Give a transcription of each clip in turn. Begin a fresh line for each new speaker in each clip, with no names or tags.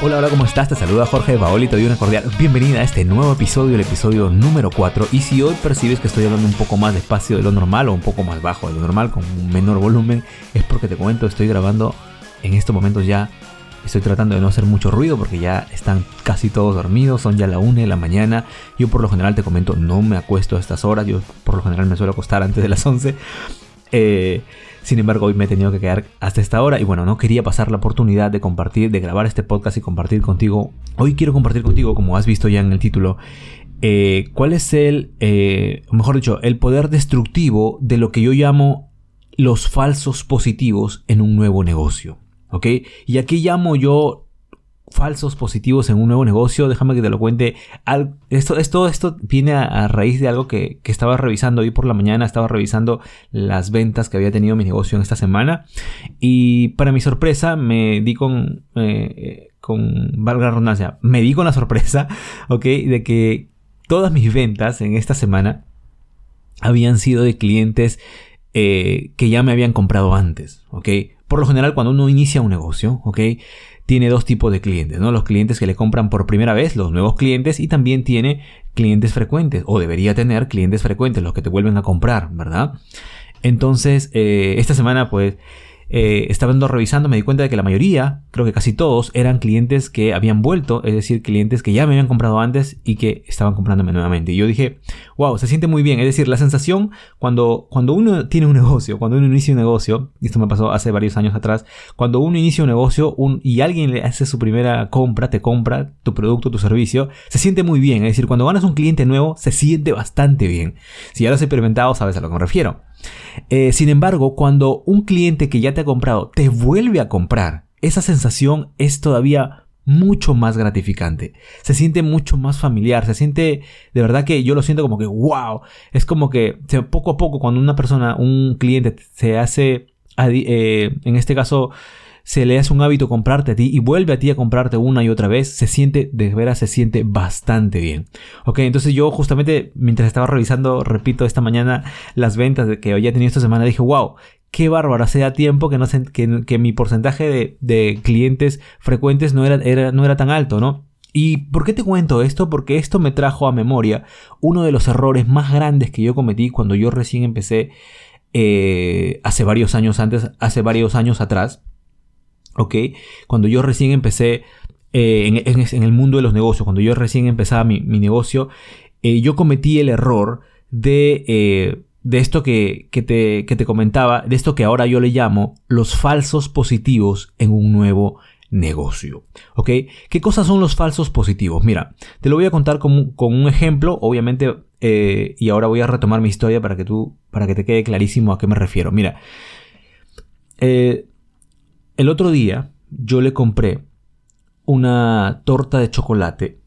Hola, hola, ¿cómo estás? Te saluda Jorge Baoli te doy una cordial bienvenida a este nuevo episodio, el episodio número 4. Y si hoy percibes que estoy hablando un poco más despacio de lo normal o un poco más bajo de lo normal, con un menor volumen, es porque te comento, estoy grabando en estos momentos ya. Estoy tratando de no hacer mucho ruido porque ya están casi todos dormidos, son ya la 1 de la mañana. Yo por lo general te comento, no me acuesto a estas horas, yo por lo general me suelo acostar antes de las 11. Eh, sin embargo, hoy me he tenido que quedar hasta esta hora y bueno, no quería pasar la oportunidad de compartir, de grabar este podcast y compartir contigo. Hoy quiero compartir contigo, como has visto ya en el título, eh, cuál es el, eh, mejor dicho, el poder destructivo de lo que yo llamo los falsos positivos en un nuevo negocio. ¿Ok? Y aquí llamo yo falsos positivos en un nuevo negocio. Déjame que te lo cuente. Esto, esto, esto viene a, raíz de algo que, estaba revisando hoy por la mañana. Estaba revisando las ventas que había tenido mi negocio en esta semana. Y para mi sorpresa me di con, eh, con valga redundancia, me di con la sorpresa, ok, de que todas mis ventas en esta semana habían sido de clientes eh, que ya me habían comprado antes, ok. Por lo general, cuando uno inicia un negocio, ok, tiene dos tipos de clientes, ¿no? Los clientes que le compran por primera vez, los nuevos clientes, y también tiene clientes frecuentes, o debería tener clientes frecuentes, los que te vuelven a comprar, ¿verdad? Entonces, eh, esta semana, pues, eh, estaba revisando, me di cuenta de que la mayoría, creo que casi todos, eran clientes que habían vuelto, es decir, clientes que ya me habían comprado antes y que estaban comprándome nuevamente. Y yo dije, wow, se siente muy bien. Es decir, la sensación cuando, cuando uno tiene un negocio, cuando uno inicia un negocio, y esto me pasó hace varios años atrás, cuando uno inicia un negocio y alguien le hace su primera compra, te compra tu producto, tu servicio, se siente muy bien. Es decir, cuando ganas un cliente nuevo, se siente bastante bien. Si ya lo has experimentado, sabes a lo que me refiero. Eh, sin embargo, cuando un cliente que ya te ha comprado te vuelve a comprar, esa sensación es todavía mucho más gratificante. Se siente mucho más familiar. Se siente, de verdad que yo lo siento como que, wow. Es como que poco a poco cuando una persona, un cliente se hace, eh, en este caso, se le hace un hábito comprarte a ti y vuelve a ti a comprarte una y otra vez, se siente, de veras, se siente bastante bien. Ok, entonces yo justamente mientras estaba revisando, repito, esta mañana las ventas que había tenido esta semana, dije, wow, qué bárbaro, hace ya tiempo que, no que, mi porcentaje de, clientes frecuentes no era, era, no era tan alto, ¿no? ¿Y por qué te cuento esto? Porque esto me trajo a memoria uno de los errores más grandes que yo cometí cuando yo recién empecé eh, hace varios años antes, hace varios años atrás. ¿Ok? Cuando yo recién empecé eh, en, el mundo de los negocios, cuando yo recién empezaba mi, negocio, eh, yo cometí el error de, eh, de esto que, te, te, comentaba, de esto que ahora yo le llamo los falsos positivos en un nuevo negocio. ¿Ok? ¿Qué cosas son los falsos positivos? Mira, te lo voy a contar con, con un ejemplo, obviamente, y ahora voy a retomar mi historia para que tú, para que te quede clarísimo a qué me refiero. Mira, el otro día yo le compré una torta de chocolate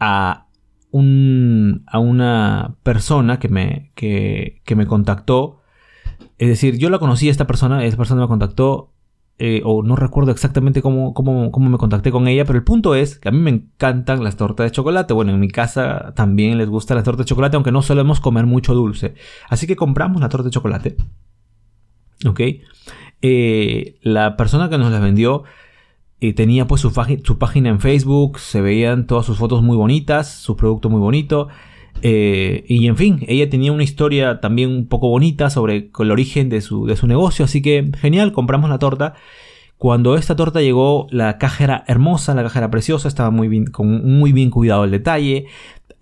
a, un, una persona que me, que, me contactó. Es decir, yo la conocí a esta persona, esa persona me contactó, eh, o no recuerdo exactamente cómo, cómo, cómo, me contacté con ella, pero el punto es que a mí me encantan las tortas de chocolate. Bueno, en mi casa también les gusta las tortas de chocolate, aunque no solemos comer mucho dulce. Así que compramos la torta de chocolate. ¿Ok? Eh, la persona que nos las vendió eh, tenía pues su, página en Facebook, se veían todas sus fotos muy bonitas, su producto muy bonito. Eh, y en fin, ella tenía una historia también un poco bonita sobre el origen de su, de su negocio, así que genial, compramos la torta. Cuando esta torta llegó, la caja era hermosa, la caja era preciosa, estaba muy bien, con muy bien cuidado el detalle,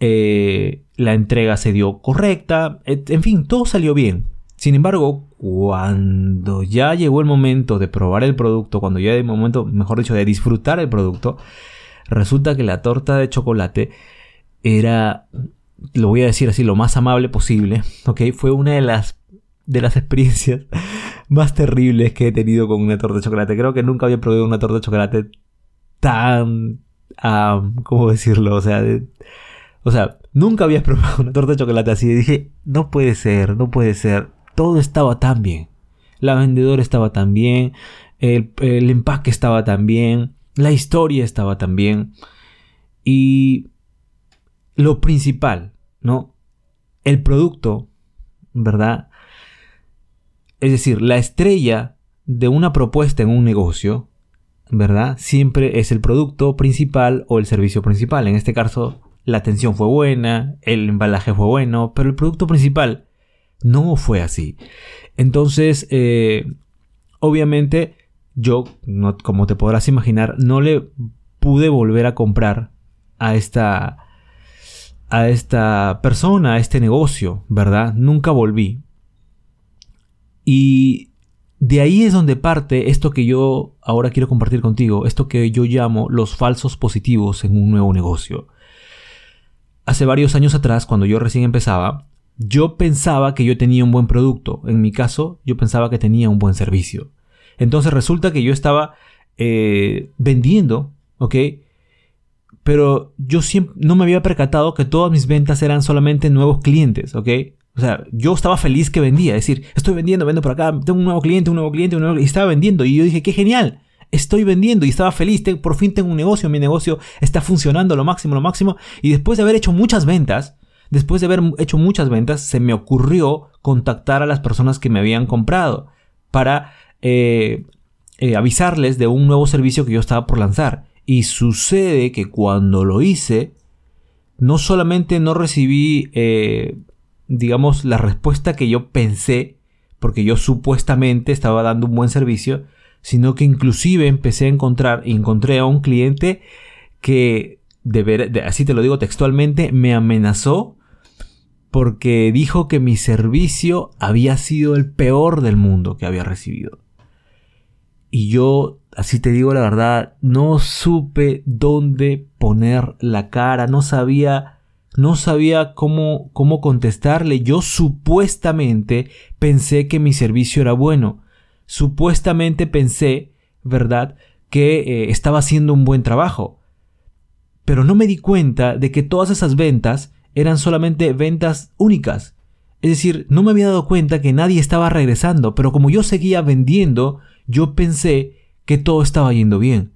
la entrega se dio correcta, en fin, todo salió bien. Sin embargo, cuando ya llegó el momento de probar el producto, cuando ya el momento, mejor dicho, de disfrutar el producto, resulta que la torta de chocolate era, lo voy a decir así, lo más amable posible, ¿ok? Fue una de las, de las experiencias más terribles que he tenido con una torta de chocolate. Creo que nunca había probado una torta de chocolate tan, ¿cómo decirlo? O sea, o sea, nunca había probado una torta de chocolate así. Y dije, no puede ser, no puede ser todo estaba tan bien. La vendedora estaba tan bien, el, empaque estaba tan bien, la historia estaba tan bien. Y lo principal, ¿no? El producto, ¿verdad? Es decir, la estrella de una propuesta en un negocio ¿verdad? Siempre es el producto principal o el servicio principal. En este caso, la atención fue buena, el embalaje fue bueno, pero el producto principal no fue así. Entonces, eh, obviamente, yo, como te podrás imaginar, no le pude volver a comprar a esta, a esta persona, a este negocio, ¿verdad? Nunca volví. Y de ahí es donde parte esto que yo ahora quiero compartir contigo, esto que yo llamo los falsos positivos en un nuevo negocio. Hace varios años atrás, cuando yo recién empezaba, yo pensaba que yo tenía un buen producto. En mi caso, yo pensaba que tenía un buen servicio. Entonces resulta que yo estaba eh, vendiendo, ¿ok? Pero yo siempre no me había percatado que todas mis ventas eran solamente nuevos clientes, ¿ok? O sea, yo estaba feliz que vendía, es decir, estoy vendiendo, vendo por acá, tengo un nuevo cliente, un nuevo cliente, un nuevo y estaba vendiendo y yo dije, qué genial, estoy vendiendo y estaba feliz, por fin tengo un negocio, mi negocio está funcionando lo máximo, lo máximo y después de haber hecho muchas ventas, después de haber hecho muchas ventas, se me ocurrió contactar a las personas que me habían comprado para eh, eh, avisarles de un nuevo servicio que yo estaba por lanzar. Y sucede que cuando lo hice, no solamente no recibí, eh, digamos, la respuesta que yo pensé, porque yo supuestamente estaba dando un buen servicio, sino que inclusive empecé a encontrar, encontré a un cliente que, así te lo digo textualmente, me amenazó porque dijo que mi servicio había sido el peor del mundo que había recibido. Y yo, así te digo la verdad, no supe dónde poner la cara, no sabía, no sabía cómo, cómo contestarle. Yo supuestamente pensé que mi servicio era bueno. Supuestamente pensé, ¿verdad?, que eh, estaba haciendo un buen trabajo. Pero no me di cuenta de que todas esas ventas eran solamente ventas únicas. Es decir, no me había dado cuenta que nadie estaba regresando, pero como yo seguía vendiendo, yo pensé que todo estaba yendo bien.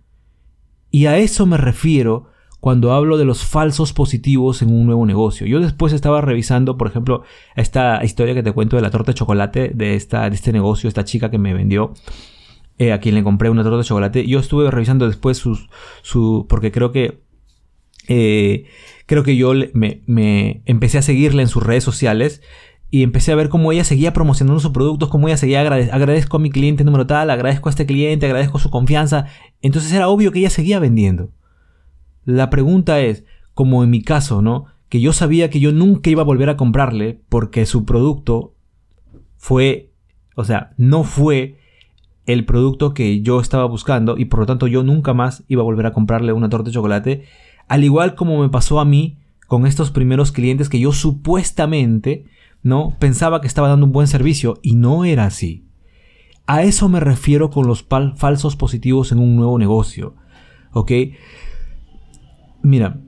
Y a eso me refiero cuando hablo de los falsos positivos en un nuevo negocio. Yo después estaba revisando, por ejemplo, esta historia que te cuento de la torta de chocolate de, este negocio, esta chica que me vendió, eh, a quien le compré una torta de chocolate. Yo estuve revisando después sus, su, porque creo que, eh, creo que yo me, empecé a seguirle en sus redes sociales y empecé a ver cómo ella seguía promocionando sus productos, cómo ella seguía agradezco a mi cliente número tal, agradezco a este cliente, agradezco su confianza. Entonces era obvio que ella seguía vendiendo. La pregunta es, como en mi caso, ¿no? Que yo sabía que yo nunca iba a volver a comprarle porque su producto fue, o sea, no fue el producto que yo estaba buscando y por lo tanto yo nunca más iba a volver a comprarle una torta de chocolate, al igual como me pasó a mí con estos primeros clientes que yo supuestamente ¿no? Pensaba que estaba dando un buen servicio y no era así. A eso me refiero con los falsos positivos en un nuevo negocio. ¿Ok? Mira,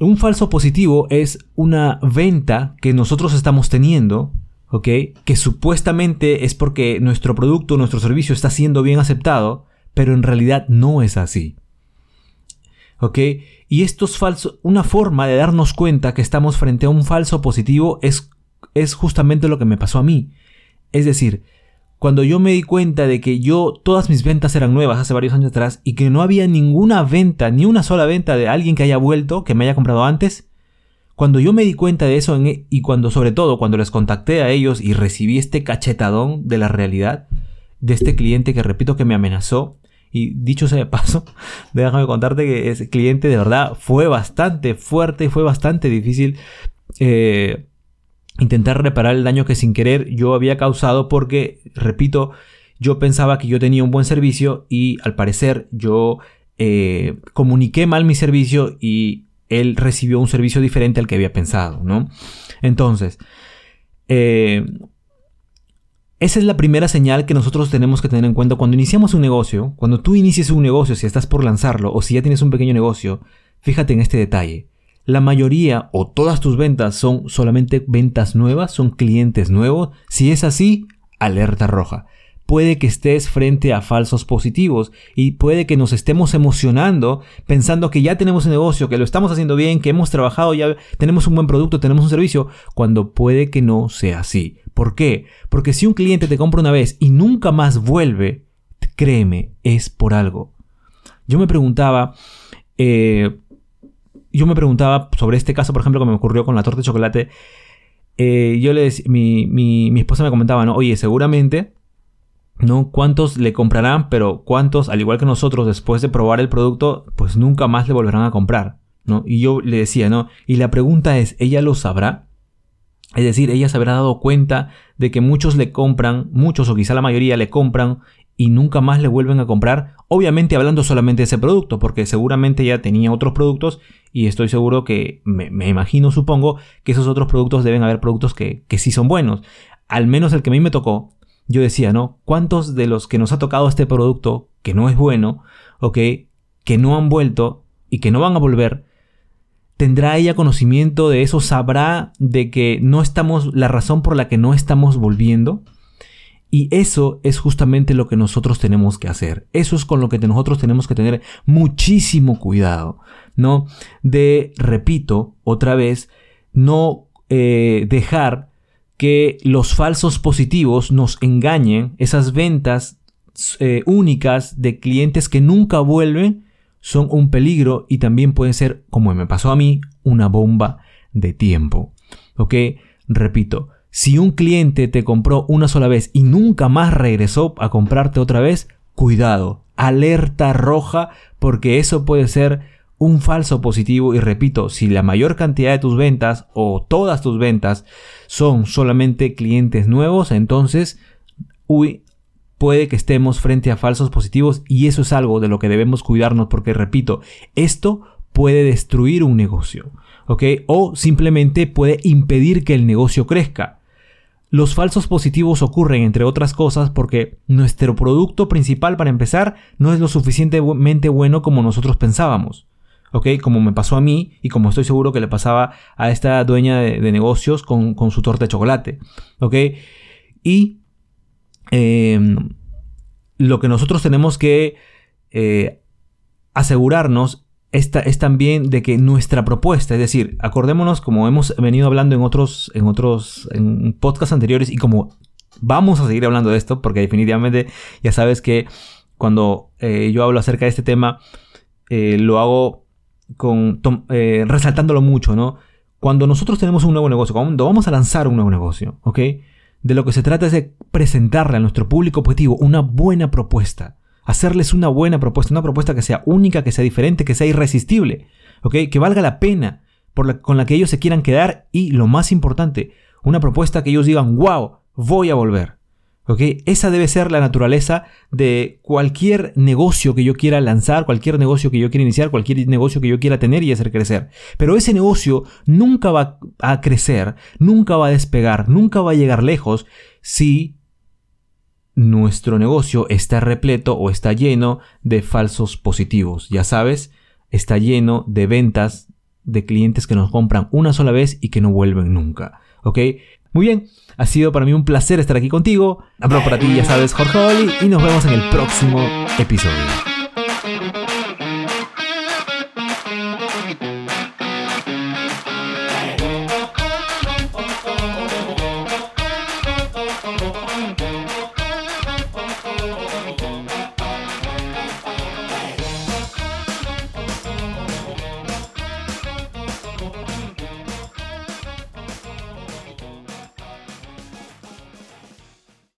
un falso positivo es una venta que nosotros estamos teniendo, ¿ok? Que supuestamente es porque nuestro producto, nuestro servicio está siendo bien aceptado, pero en realidad no es así. ¿Ok? Y esto es falso. Una forma de darnos cuenta que estamos frente a un falso positivo es es justamente lo que me pasó a mí. Es decir, cuando yo me di cuenta de que yo, todas mis ventas eran nuevas hace varios años atrás y que no había ninguna venta, ni una sola venta de alguien que haya vuelto, que me haya comprado antes, cuando yo me di cuenta de eso e, y cuando sobre todo cuando les contacté a ellos y recibí este cachetadón de la realidad de este cliente que repito que me amenazó, y dicho sea de paso, déjame contarte que ese cliente de verdad fue bastante fuerte y fue bastante difícil eh, intentar reparar el daño que sin querer yo había causado porque, repito, yo pensaba que yo tenía un buen servicio y al parecer yo eh, comuniqué mal mi servicio y él recibió un servicio diferente al que había pensado, ¿no? Entonces, eh, esa es la primera señal que nosotros tenemos que tener en cuenta cuando iniciamos un negocio, cuando tú inicies un negocio, si estás por lanzarlo o si ya tienes un pequeño negocio, fíjate en este detalle la mayoría o todas tus ventas son solamente ventas nuevas, son clientes nuevos. Si es así, alerta roja. Puede que estés frente a falsos positivos y puede que nos estemos emocionando pensando que ya tenemos un negocio, que lo estamos haciendo bien, que hemos trabajado, ya tenemos un buen producto, tenemos un servicio, cuando puede que no sea así. ¿Por qué? Porque si un cliente te compra una vez y nunca más vuelve, créeme, es por algo. Yo me preguntaba, eh, yo me preguntaba sobre este caso, por ejemplo, que me ocurrió con la torta de chocolate. Eh, yo le mi, mi, mi, esposa me comentaba, ¿no? Oye, seguramente, ¿no? ¿Cuántos le comprarán? Pero ¿cuántos, al igual que nosotros, después de probar el producto, pues nunca más le volverán a comprar, ¿no? Y yo le decía, ¿no? Y la pregunta es, ¿ella lo sabrá? Es decir, ella se habrá dado cuenta de que muchos le compran, muchos o quizá la mayoría le compran y nunca más le vuelven a comprar. Obviamente hablando solamente de ese producto, porque seguramente ya tenía otros productos y estoy seguro que, me, imagino, supongo, que esos otros productos deben haber productos que, que sí son buenos. Al menos el que a mí me tocó, yo decía, ¿no? ¿Cuántos de los que nos ha tocado este producto, que no es bueno, ok, que no han vuelto y que no van a volver, ¿Tendrá ella conocimiento de eso? ¿Sabrá de que no estamos, la razón por la que no estamos volviendo? Y eso es justamente lo que nosotros tenemos que hacer. Eso es con lo que nosotros tenemos que tener muchísimo cuidado, ¿no? De, repito, otra vez, no eh, dejar que los falsos positivos nos engañen, esas ventas eh, únicas de clientes que nunca vuelven son un peligro y también pueden ser, como me pasó a mí, una bomba de tiempo. ¿Ok? Repito, si un cliente te compró una sola vez y nunca más regresó a comprarte otra vez, cuidado, alerta roja porque eso puede ser un falso positivo y repito, si la mayor cantidad de tus ventas o todas tus ventas son solamente clientes nuevos, entonces, uy, puede que estemos frente a falsos positivos y eso es algo de lo que debemos cuidarnos porque, repito, esto puede destruir un negocio, ¿ok? O simplemente puede impedir que el negocio crezca. Los falsos positivos ocurren, entre otras cosas, porque nuestro producto principal, para empezar, no es lo suficientemente bueno como nosotros pensábamos. ¿Ok? Como me pasó a mí y como estoy seguro que le pasaba a esta dueña de, negocios con, con, su torta de chocolate. ¿Ok? Y Em, lo que nosotros tenemos que eh, asegurarnos es, también de que nuestra propuesta, es decir, acordémonos como hemos venido hablando en otros, en otros en podcasts anteriores y como vamos a seguir hablando de esto, porque definitivamente ya sabes que cuando eh, yo hablo acerca de este tema, eh, lo hago con, resaltándolo mucho, ¿no? Cuando nosotros tenemos un nuevo negocio, cuando vamos a lanzar un nuevo negocio, ¿ok? De lo que se trata es de presentarle a nuestro público objetivo una buena propuesta. Hacerles una buena propuesta, una propuesta que sea única, que sea diferente, que sea irresistible, ¿ok? Que valga la pena con la que ellos se quieran quedar y, lo más importante, una propuesta que ellos digan, wow, voy a volver. Esa debe ser la naturaleza de cualquier negocio que yo quiera lanzar, cualquier negocio que yo quiera iniciar, cualquier negocio que yo quiera tener y hacer crecer. Pero ese negocio nunca va a crecer, nunca va a despegar, nunca va a llegar lejos si nuestro negocio está repleto o está lleno de falsos positivos. Ya sabes, está lleno de ventas de clientes que nos compran una sola vez y que no vuelven nunca. ¿Ok? Muy bien, ha sido para mí un placer estar aquí contigo. Hablo para ti, ya sabes, Jorge Oli, y nos vemos en el próximo episodio.